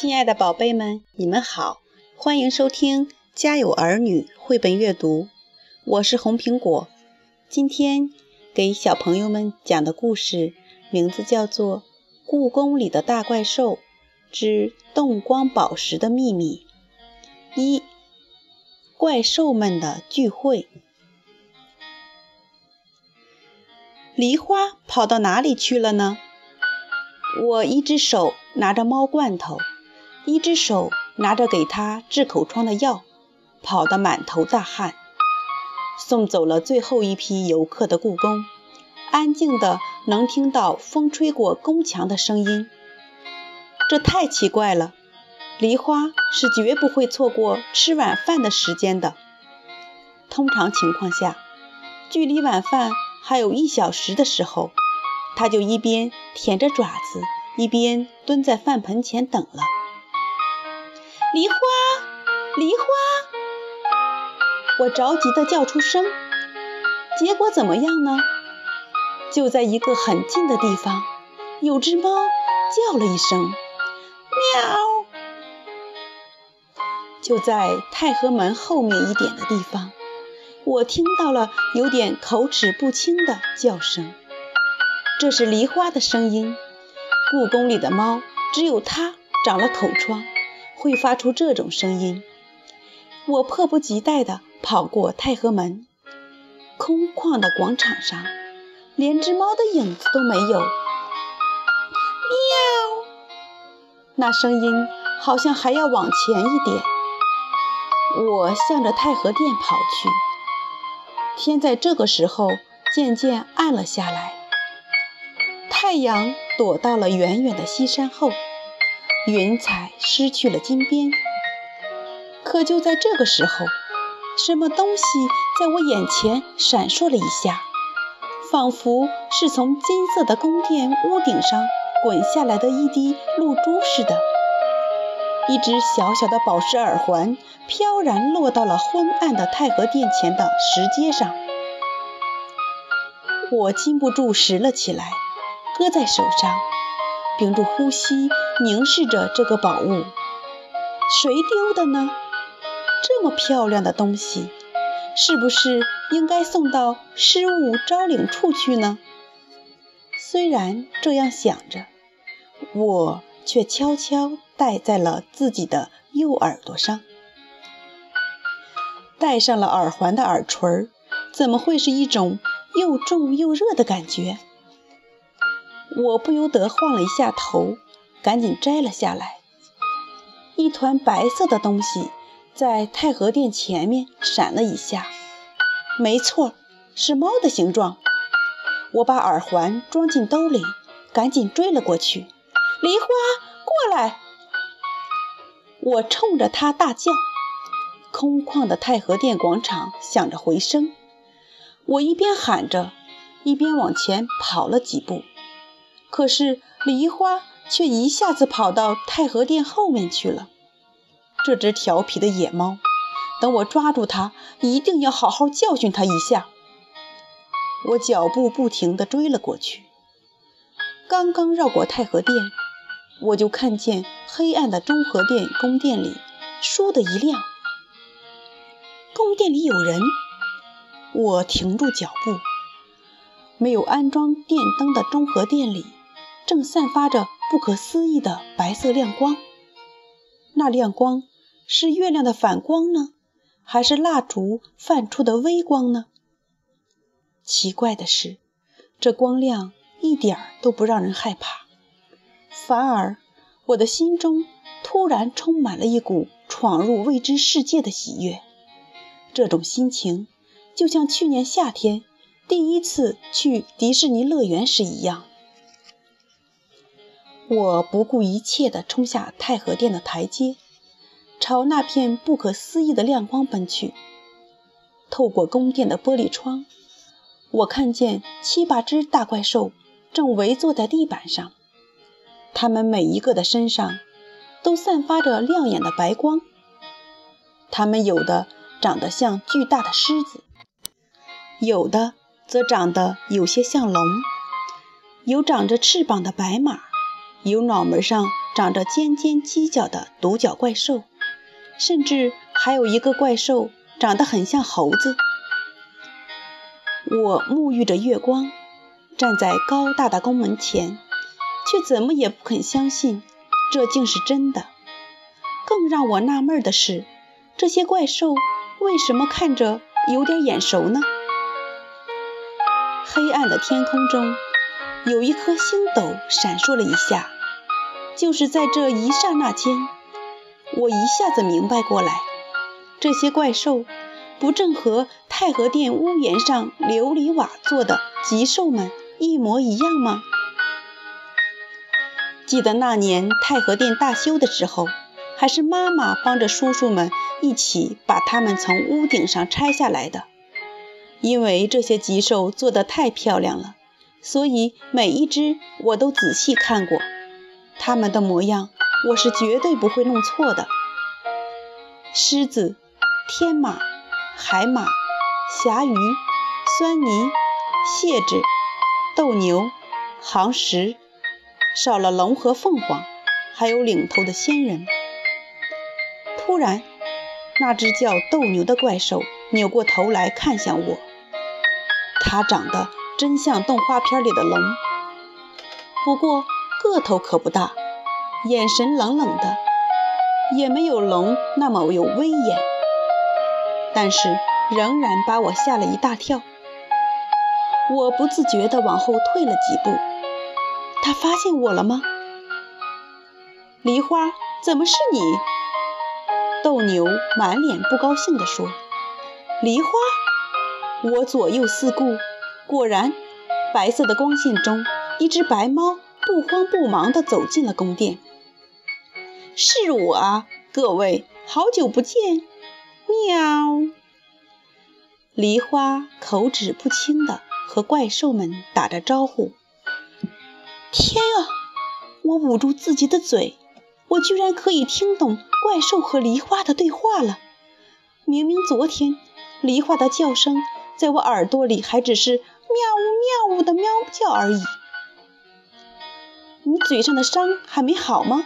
亲爱的宝贝们，你们好，欢迎收听《家有儿女》绘本阅读。我是红苹果，今天给小朋友们讲的故事名字叫做《故宫里的大怪兽之动光宝石的秘密》。一，怪兽们的聚会。梨花跑到哪里去了呢？我一只手拿着猫罐头，一只手拿着给他治口疮的药，跑得满头大汗。送走了最后一批游客的故宫，安静的能听到风吹过宫墙的声音。这太奇怪了，梨花是绝不会错过吃晚饭的时间的。通常情况下，距离晚饭还有一小时的时候。他就一边舔着爪子，一边蹲在饭盆前等了。梨花，梨花！我着急地叫出声，结果怎么样呢？就在一个很近的地方，有只猫叫了一声“喵”。就在太和门后面一点的地方，我听到了有点口齿不清的叫声。这是梨花的声音。故宫里的猫只有它长了口疮，会发出这种声音。我迫不及待地跑过太和门，空旷的广场上，连只猫的影子都没有。喵！那声音好像还要往前一点。我向着太和殿跑去。天在这个时候渐渐暗了下来。太阳躲到了远远的西山后，云彩失去了金边。可就在这个时候，什么东西在我眼前闪烁了一下，仿佛是从金色的宫殿屋顶上滚下来的一滴露珠似的。一只小小的宝石耳环飘然落到了昏暗的太和殿前的石阶上，我禁不住拾了起来。搁在手上，屏住呼吸，凝视着这个宝物。谁丢的呢？这么漂亮的东西，是不是应该送到失物招领处去呢？虽然这样想着，我却悄悄戴在了自己的右耳朵上。戴上了耳环的耳垂，怎么会是一种又重又热的感觉？我不由得晃了一下头，赶紧摘了下来。一团白色的东西在太和殿前面闪了一下，没错，是猫的形状。我把耳环装进兜里，赶紧追了过去。梨花，过来！我冲着它大叫。空旷的太和殿广场响着回声。我一边喊着，一边往前跑了几步。可是梨花却一下子跑到太和殿后面去了。这只调皮的野猫，等我抓住它，一定要好好教训它一下。我脚步不停地追了过去。刚刚绕过太和殿，我就看见黑暗的中和殿宫殿里，倏的一亮。宫殿里有人。我停住脚步。没有安装电灯的中和殿里。正散发着不可思议的白色亮光，那亮光是月亮的反光呢，还是蜡烛泛出的微光呢？奇怪的是，这光亮一点儿都不让人害怕，反而我的心中突然充满了一股闯入未知世界的喜悦。这种心情就像去年夏天第一次去迪士尼乐园时一样。我不顾一切地冲下太和殿的台阶，朝那片不可思议的亮光奔去。透过宫殿的玻璃窗，我看见七八只大怪兽正围坐在地板上，它们每一个的身上都散发着亮眼的白光。它们有的长得像巨大的狮子，有的则长得有些像龙，有长着翅膀的白马。有脑门上长着尖尖犄角的独角怪兽，甚至还有一个怪兽长得很像猴子。我沐浴着月光，站在高大的宫门前，却怎么也不肯相信这竟是真的。更让我纳闷的是，这些怪兽为什么看着有点眼熟呢？黑暗的天空中，有一颗星斗闪烁了一下。就是在这一刹那间，我一下子明白过来，这些怪兽不正和太和殿屋檐上琉璃瓦做的吉兽们一模一样吗？记得那年太和殿大修的时候，还是妈妈帮着叔叔们一起把它们从屋顶上拆下来的。因为这些吉兽做得太漂亮了，所以每一只我都仔细看过。它们的模样，我是绝对不会弄错的。狮子、天马、海马、霞鱼、酸泥、蟹子、斗牛、行石，少了龙和凤凰，还有领头的仙人。突然，那只叫斗牛的怪兽扭过头来看向我。它长得真像动画片里的龙，不过个头可不大，眼神冷冷的，也没有龙那么有威严，但是仍然把我吓了一大跳。我不自觉地往后退了几步。他发现我了吗？梨花，怎么是你？斗牛满脸不高兴地说：“梨花。”我左右四顾，果然，白色的光线中，一只白猫不慌不忙地走进了宫殿。是我啊，各位，好久不见！喵。梨花口齿不清地和怪兽们打着招呼。天啊！我捂住自己的嘴，我居然可以听懂怪兽和梨花的对话了。明明昨天，梨花的叫声。在我耳朵里还只是喵呜喵呜的喵叫而已。你嘴上的伤还没好吗？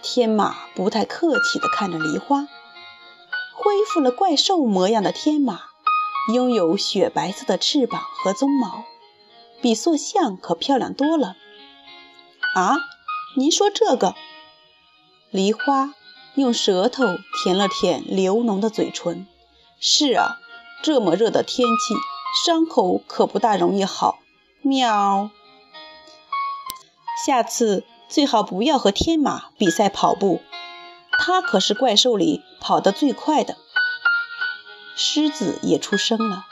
天马不太客气地看着梨花。恢复了怪兽模样的天马，拥有雪白色的翅膀和鬃毛，比塑像可漂亮多了。啊，您说这个？梨花用舌头舔了舔流脓的嘴唇。是啊。这么热的天气，伤口可不大容易好。喵！下次最好不要和天马比赛跑步，它可是怪兽里跑得最快的。狮子也出声了，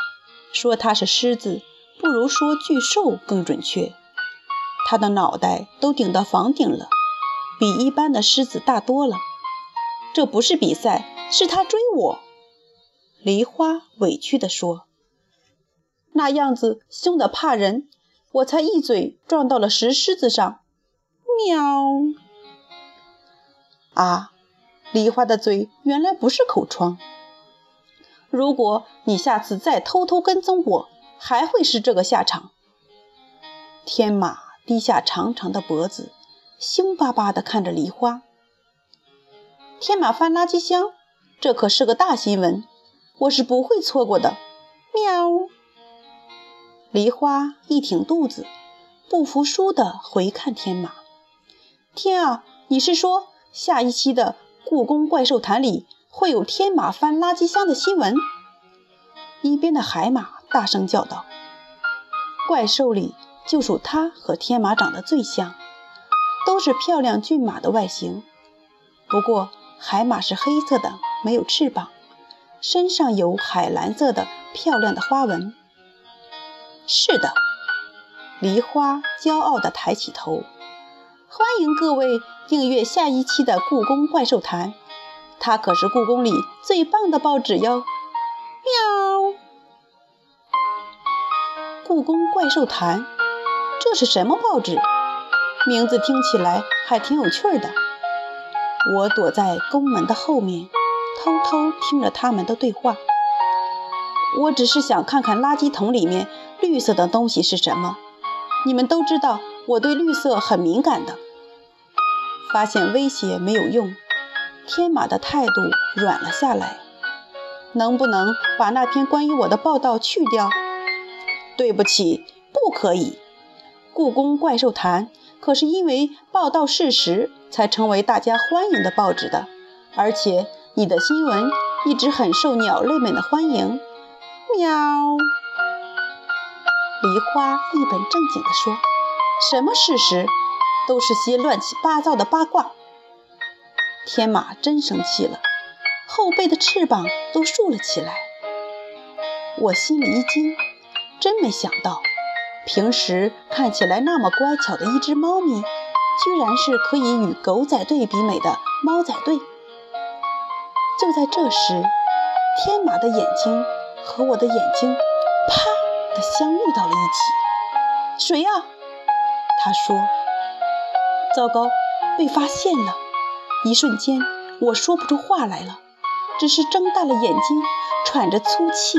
说它是狮子，不如说巨兽更准确。它的脑袋都顶到房顶了，比一般的狮子大多了。这不是比赛，是它追我。梨花委屈地说：“那样子凶得怕人，我才一嘴撞到了石狮子上。”喵！啊，梨花的嘴原来不是口疮。如果你下次再偷偷跟踪我，还会是这个下场。天马低下长长的脖子，凶巴巴地看着梨花。天马翻垃圾箱，这可是个大新闻。我是不会错过的。喵！梨花一挺肚子，不服输地回看天马。天啊，你是说下一期的故宫怪兽谈里会有天马翻垃圾箱的新闻？一边的海马大声叫道：“怪兽里就属它和天马长得最像，都是漂亮骏马的外形。不过海马是黑色的，没有翅膀。”身上有海蓝色的漂亮的花纹。是的，梨花骄傲地抬起头。欢迎各位订阅下一期的《故宫怪兽谈》，它可是故宫里最棒的报纸哟！喵！故宫怪兽谈，这是什么报纸？名字听起来还挺有趣的。我躲在宫门的后面。偷偷听着他们的对话，我只是想看看垃圾桶里面绿色的东西是什么。你们都知道我对绿色很敏感的。发现威胁没有用，天马的态度软了下来。能不能把那篇关于我的报道去掉？对不起，不可以。故宫怪兽谈可是因为报道事实才成为大家欢迎的报纸的，而且你的新闻一直很受鸟类们的欢迎。喵。梨花一本正经地说：“什么事实？都是些乱七八糟的八卦。”天马真生气了，后背的翅膀都竖了起来。我心里一惊，真没想到，平时看起来那么乖巧的一只猫咪，居然是可以与狗仔队比美的猫仔队。就在这时，天马的眼睛和我的眼睛，啪！的相遇到了一起，谁呀？他说：“糟糕，被发现了！”一瞬间，我说不出话来了，只是睁大了眼睛，喘着粗气。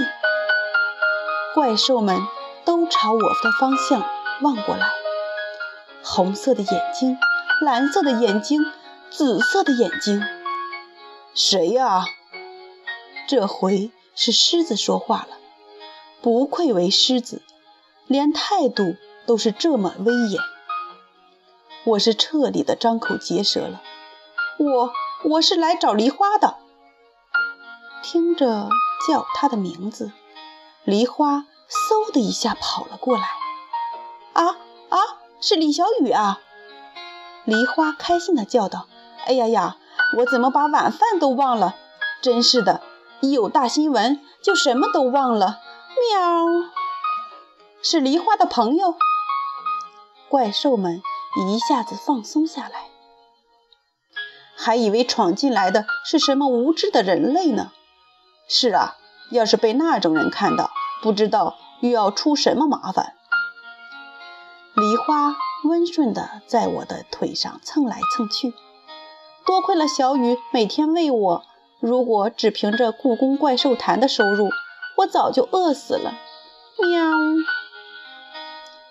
怪兽们都朝我的方向望过来，红色的眼睛，蓝色的眼睛，紫色的眼睛。谁呀？这回是狮子说话了。不愧为狮子，连态度都是这么威严。我是彻底的张口结舌了。我我是来找梨花的。听着叫他的名字，梨花嗖的一下跑了过来。啊啊，是李小雨啊！梨花开心的叫道：“哎呀呀，我怎么把晚饭都忘了？真是的，一有大新闻就什么都忘了。”喵，是梨花的朋友。怪兽们一下子放松下来，还以为闯进来的是什么无知的人类呢。是啊，要是被那种人看到，不知道又要出什么麻烦。梨花温顺地在我的腿上蹭来蹭去，多亏了小雨每天喂我。如果只凭着故宫怪兽坛的收入，我早就饿死了。喵！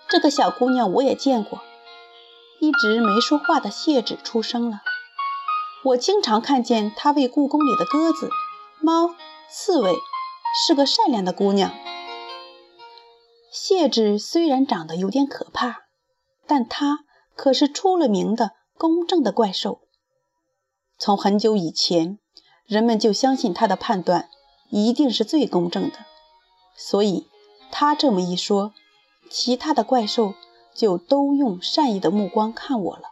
这个小姑娘我也见过，一直没说话的谢芷出声了。我经常看见她喂故宫里的鸽子、猫、刺猬，是个善良的姑娘。谢芷虽然长得有点可怕，但她可是出了名的公正的怪兽。从很久以前，人们就相信他的判断。一定是最公正的，所以他这么一说，其他的怪兽就都用善意的目光看我了，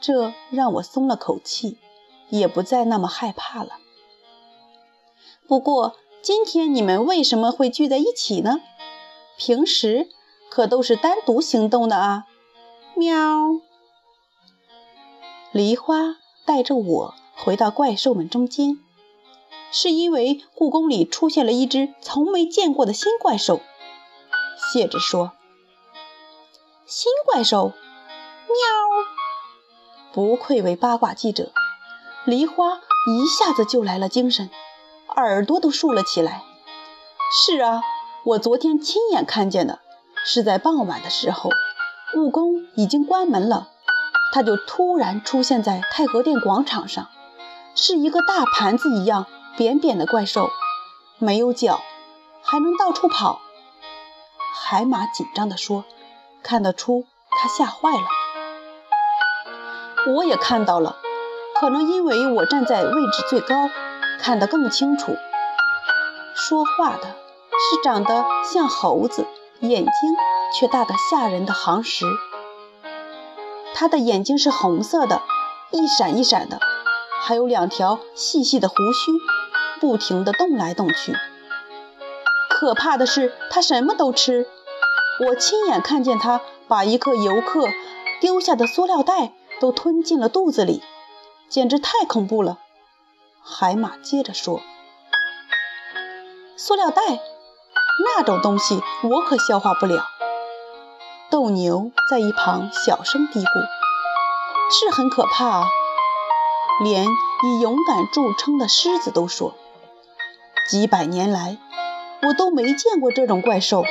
这让我松了口气，也不再那么害怕了。不过今天你们为什么会聚在一起呢？平时可都是单独行动的啊！喵。梨花带着我回到怪兽们中间。是因为故宫里出现了一只从没见过的新怪兽，谢芷说：“新怪兽，喵！不愧为八卦记者，梨花一下子就来了精神，耳朵都竖了起来。是啊，我昨天亲眼看见的，是在傍晚的时候，故宫已经关门了，它就突然出现在太和殿广场上，是一个大盘子一样。”扁扁的怪兽，没有脚，还能到处跑。海马紧张地说：“看得出他吓坏了。”我也看到了，可能因为我站在位置最高，看得更清楚。说话的是长得像猴子，眼睛却大得吓人的行石。他的眼睛是红色的，一闪一闪的，还有两条细细的胡须。不停地动来动去。可怕的是，它什么都吃。我亲眼看见它把一个游客丢下的塑料袋都吞进了肚子里，简直太恐怖了。海马接着说：“塑料袋那种东西，我可消化不了。”斗牛在一旁小声嘀咕：“是很可怕啊，连以勇敢著称的狮子都说。”几百年来，我都没见过这种怪兽。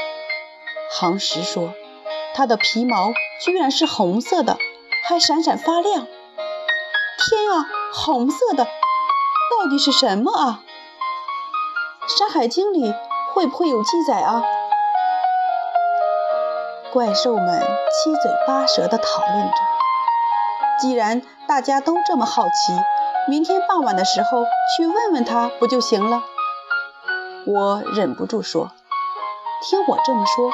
行石说：“它的皮毛居然是红色的，还闪闪发亮。天啊，红色的，到底是什么啊？《山海经》里会不会有记载啊？怪兽们七嘴八舌地讨论着。既然大家都这么好奇，明天傍晚的时候去问问他不就行了？我忍不住说：“听我这么说，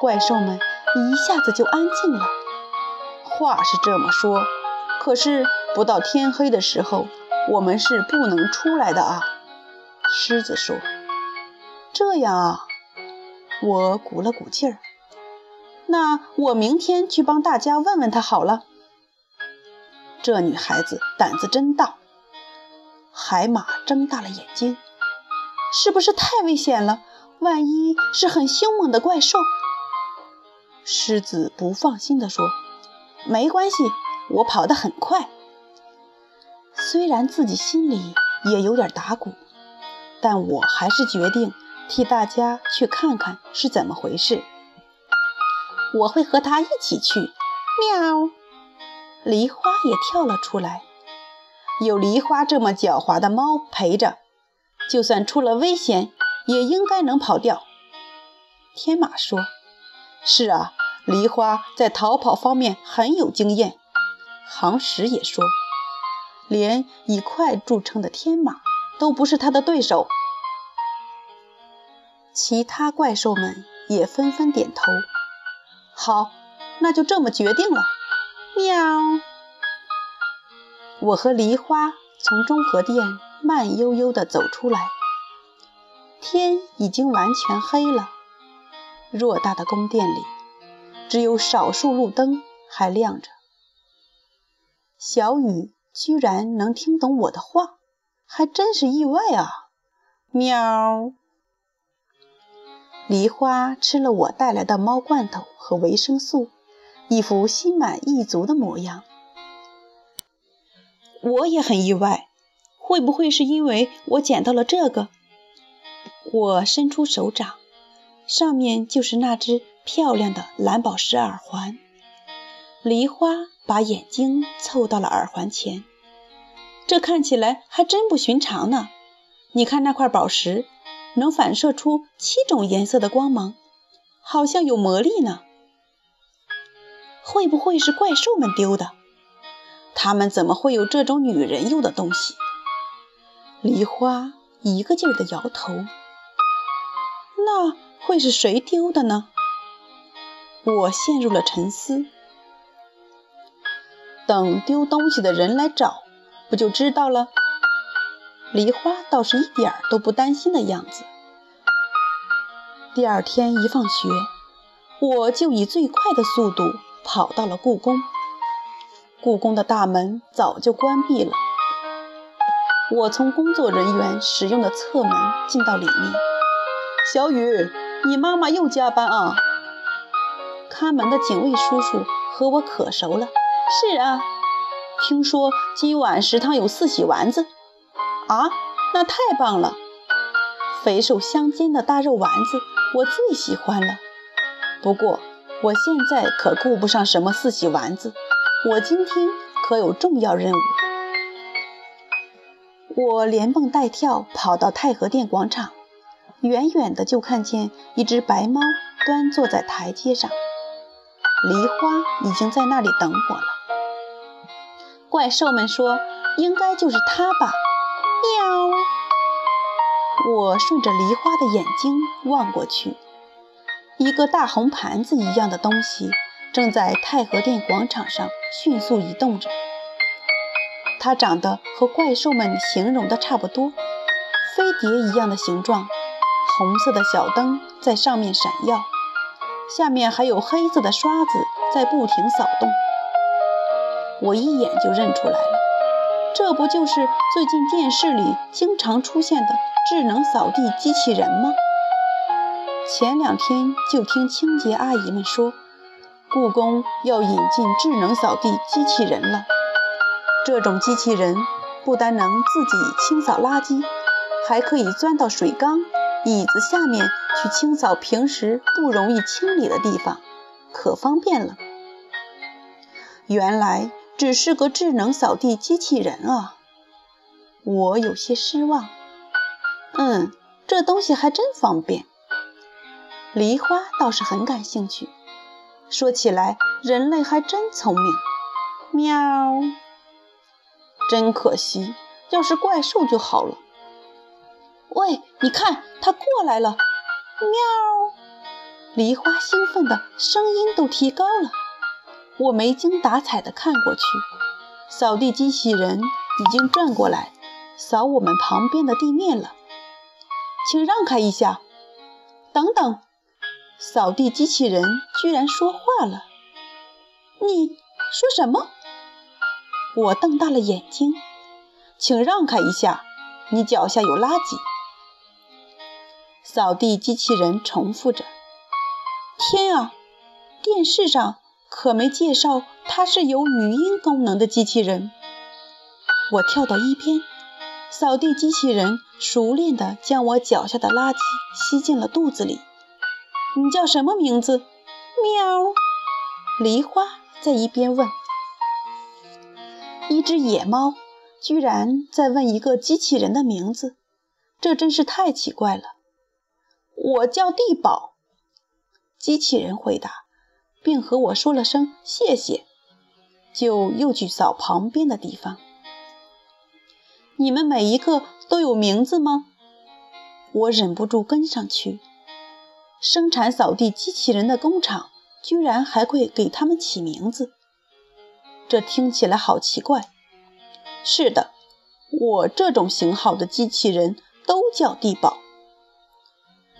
怪兽们一下子就安静了。”话是这么说，可是不到天黑的时候，我们是不能出来的啊。狮子说：“这样啊。”我鼓了鼓劲儿。那我明天去帮大家问问他好了。这女孩子胆子真大。海马睁大了眼睛，是不是太危险了？万一是很凶猛的怪兽？狮子不放心地说：“没关系，我跑得很快。”虽然自己心里也有点打鼓，但我还是决定替大家去看看是怎么回事。我会和他一起去。喵！梨花也跳了出来。有梨花这么狡猾的猫陪着，就算出了危险，也应该能跑掉。天马说：“是啊，梨花在逃跑方面很有经验。”航石也说：“连以快著称的天马都不是他的对手。”其他怪兽们也纷纷点头。好，那就这么决定了。喵！我和梨花从中和殿慢悠悠地走出来，天已经完全黑了。偌大的宫殿里，只有少数路灯还亮着。小雨居然能听懂我的话，还真是意外啊！喵！梨花吃了我带来的猫罐头和维生素，一副心满意足的模样。我也很意外，会不会是因为我捡到了这个？我伸出手掌，上面就是那只漂亮的蓝宝石耳环。梨花把眼睛凑到了耳环前，这看起来还真不寻常呢。你看那块宝石。能反射出七种颜色的光芒，好像有魔力呢。会不会是怪兽们丢的？他们怎么会有这种女人用的东西？梨花一个劲儿地摇头。那会是谁丢的呢？我陷入了沉思。等丢东西的人来找，不就知道了？梨花倒是一点儿都不担心的样子。第二天一放学，我就以最快的速度跑到了故宫。故宫的大门早就关闭了。我从工作人员使用的侧门进到里面。小雨，你妈妈又加班啊？看门的警卫叔叔和我可熟了。是啊，听说今晚食堂有四喜丸子。啊，那太棒了！肥瘦相间的大肉丸子，我最喜欢了。不过我现在可顾不上什么四喜丸子，我今天可有重要任务。我连蹦带跳跑到太和殿广场，远远的就看见一只白猫端坐在台阶上，梨花已经在那里等我了。怪兽们说，应该就是它吧。喵！我顺着梨花的眼睛望过去，一个大红盘子一样的东西正在太和殿广场上迅速移动着。它长得和怪兽们形容的差不多，飞碟一样的形状，红色的小灯在上面闪耀，下面还有黑色的刷子在不停扫动。我一眼就认出来了。这不就是最近电视里经常出现的智能扫地机器人吗？前两天就听清洁阿姨们说，故宫要引进智能扫地机器人了。这种机器人不但能自己清扫垃圾，还可以钻到水缸、椅子下面去清扫平时不容易清理的地方，可方便了。原来只是个智能扫地机器人啊！我有些失望。嗯，这东西还真方便。梨花倒是很感兴趣。说起来，人类还真聪明。喵！真可惜，要是怪兽就好了。喂，你看，它过来了！喵！梨花兴奋的声音都提高了。我没精打采地看过去，扫地机器人已经转过来扫我们旁边的地面了。请让开一下！等等，扫地机器人居然说话了！你说什么？我瞪大了眼睛。请让开一下，你脚下有垃圾。扫地机器人重复着。天啊，电视上。可没介绍，它是有语音功能的机器人。我跳到一边，扫地机器人熟练地将我脚下的垃圾吸进了肚子里。你叫什么名字？喵！梨花在一边问。一只野猫居然在问一个机器人的名字，这真是太奇怪了。我叫地宝。机器人回答。并和我说了声谢谢，就又去扫旁边的地方。你们每一个都有名字吗？我忍不住跟上去。生产扫地机器人的工厂居然还会给他们起名字，这听起来好奇怪。是的，我这种型号的机器人都叫地宝。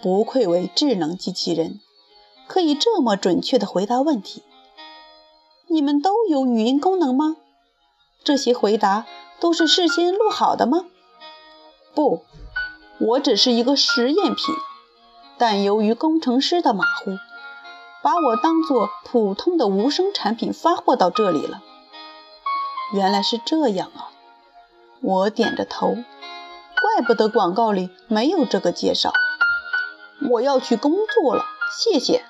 不愧为智能机器人。可以这么准确地回答问题？你们都有语音功能吗？这些回答都是事先录好的吗？不，我只是一个实验品。但由于工程师的马虎，把我当作普通的无声产品发货到这里了。原来是这样啊！我点着头，怪不得广告里没有这个介绍。我要去工作了，谢谢。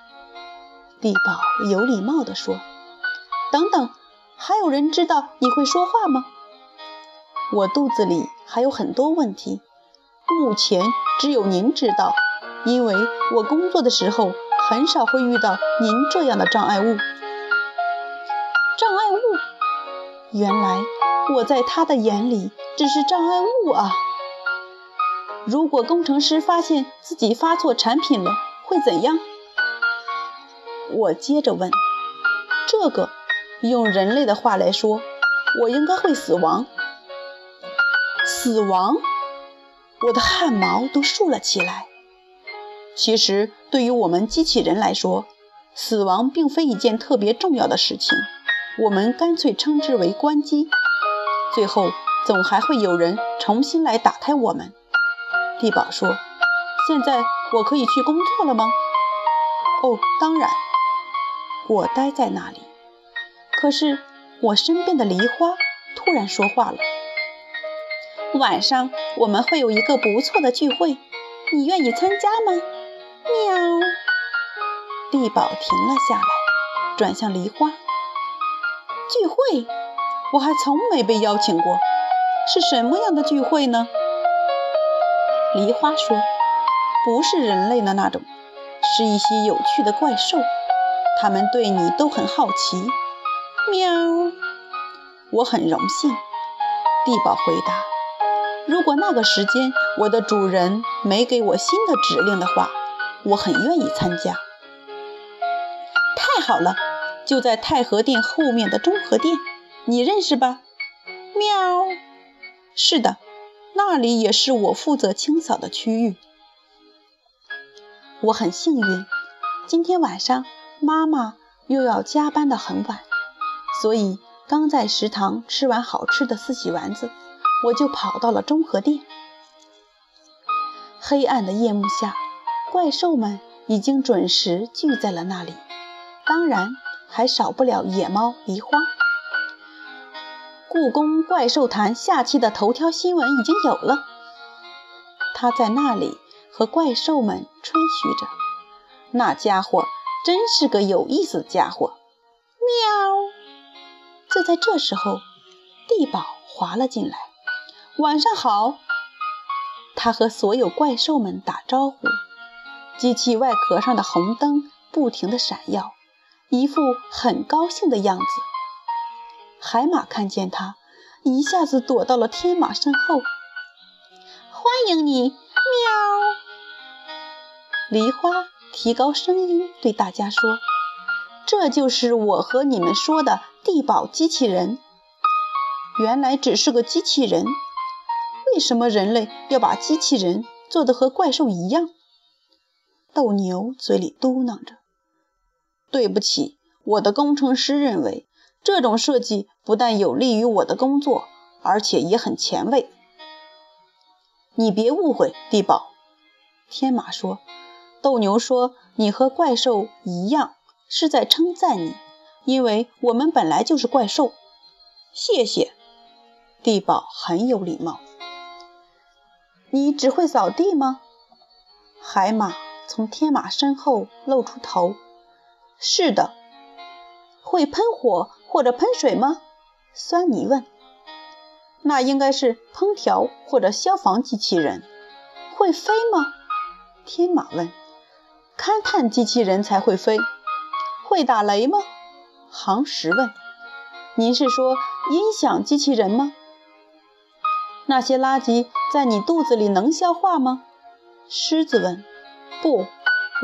地宝有礼貌地说：“等等，还有人知道你会说话吗？我肚子里还有很多问题，目前只有您知道，因为我工作的时候很少会遇到您这样的障碍物。障碍物？原来我在他的眼里只是障碍物啊！如果工程师发现自己发错产品了，会怎样？”我接着问：“这个，用人类的话来说，我应该会死亡。死亡？”我的汗毛都竖了起来。其实，对于我们机器人来说，死亡并非一件特别重要的事情，我们干脆称之为关机。最后，总还会有人重新来打开我们。地宝说：“现在我可以去工作了吗？”“哦，当然。”我待在那里，可是我身边的梨花突然说话了：“晚上我们会有一个不错的聚会，你愿意参加吗？”喵。地宝停了下来，转向梨花：“聚会？我还从没被邀请过，是什么样的聚会呢？”梨花说：“不是人类的那种，是一些有趣的怪兽。”他们对你都很好奇，喵。我很荣幸，地宝回答。如果那个时间我的主人没给我新的指令的话，我很愿意参加。太好了，就在太和殿后面的中和殿，你认识吧？喵。是的，那里也是我负责清扫的区域。我很幸运，今天晚上。妈妈又要加班的很晚，所以刚在食堂吃完好吃的四喜丸子，我就跑到了中和殿。黑暗的夜幕下，怪兽们已经准时聚在了那里，当然还少不了野猫梨花。故宫怪兽谈下期的头条新闻已经有了，他在那里和怪兽们吹嘘着，那家伙。真是个有意思的家伙。喵！就在这时候，地宝滑了进来。晚上好，他和所有怪兽们打招呼。机器外壳上的红灯不停地闪耀，一副很高兴的样子。海马看见他，一下子躲到了天马身后。欢迎你，喵！梨花提高声音对大家说：“这就是我和你们说的地堡机器人。原来只是个机器人。为什么人类要把机器人做得和怪兽一样？”斗牛嘴里嘟囔着：“对不起，我的工程师认为。”这种设计不但有利于我的工作，而且也很前卫。你别误会，地宝。天马说：“斗牛说你和怪兽一样，是在称赞你，因为我们本来就是怪兽。”谢谢，地宝很有礼貌。你只会扫地吗？海马从天马身后露出头。是的。会喷火或者喷水吗？酸泥问。那应该是烹调或者消防机器人。会飞吗？天马问。勘探机器人才会飞。会打雷吗？航石问。您是说音响机器人吗？那些垃圾在你肚子里能消化吗？狮子问。不，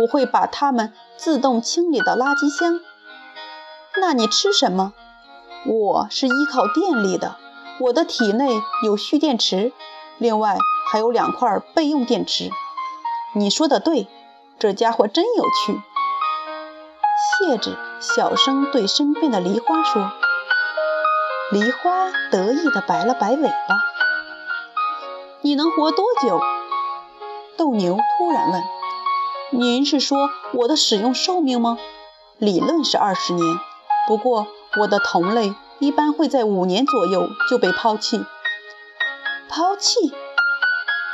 我会把它们自动清理到垃圾箱。那你吃什么？我是依靠电力的，我的体内有蓄电池，另外还有两块备用电池。你说的对，这家伙真有趣。谢子小声对身边的梨花说。梨花得意地摆了摆尾巴。你能活多久？斗牛突然问。您是说我的使用寿命吗？理论是二十年。不过，我的同类一般会在五年左右就被抛弃。抛弃？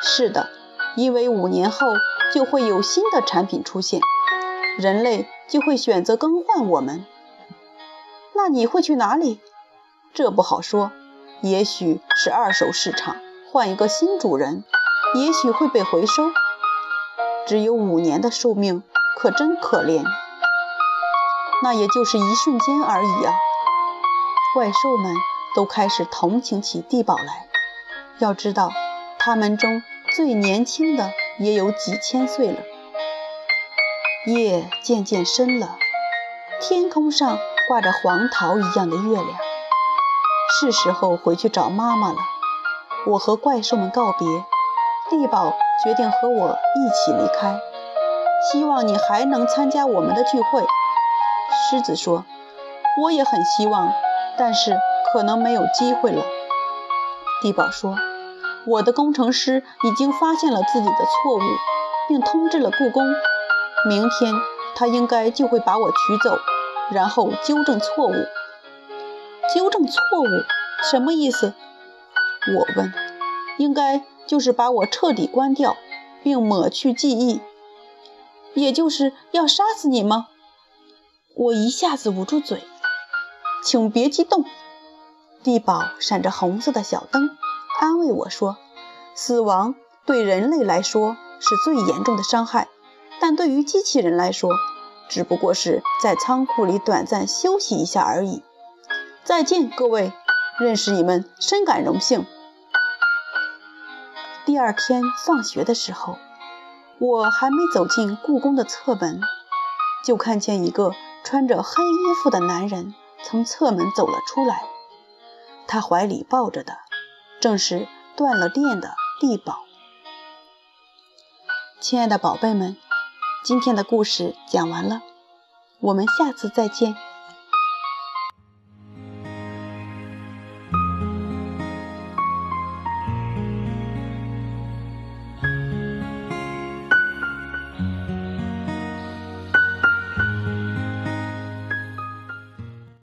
是的，因为五年后就会有新的产品出现，人类就会选择更换我们。那你会去哪里？这不好说，也许是二手市场，换一个新主人；也许会被回收。只有五年的寿命，可真可怜。那也就是一瞬间而已啊！怪兽们都开始同情起地宝来。要知道，他们中最年轻的也有几千岁了。夜渐渐深了，天空上挂着黄桃一样的月亮。是时候回去找妈妈了。我和怪兽们告别，地宝决定和我一起离开。希望你还能参加我们的聚会。狮子说：“我也很希望，但是可能没有机会了。”地堡说：“我的工程师已经发现了自己的错误，并通知了故宫。明天他应该就会把我取走，然后纠正错误。纠正错误什么意思？”我问。“应该就是把我彻底关掉，并抹去记忆。也就是要杀死你吗？”我一下子捂住嘴，请别激动。地堡闪着红色的小灯，安慰我说：“死亡对人类来说是最严重的伤害，但对于机器人来说，只不过是在仓库里短暂休息一下而已。”再见，各位，认识你们深感荣幸。第二天放学的时候，我还没走进故宫的侧门，就看见一个。穿着黑衣服的男人从侧门走了出来，他怀里抱着的正是断了电的地宝。亲爱的宝贝们，今天的故事讲完了，我们下次再见。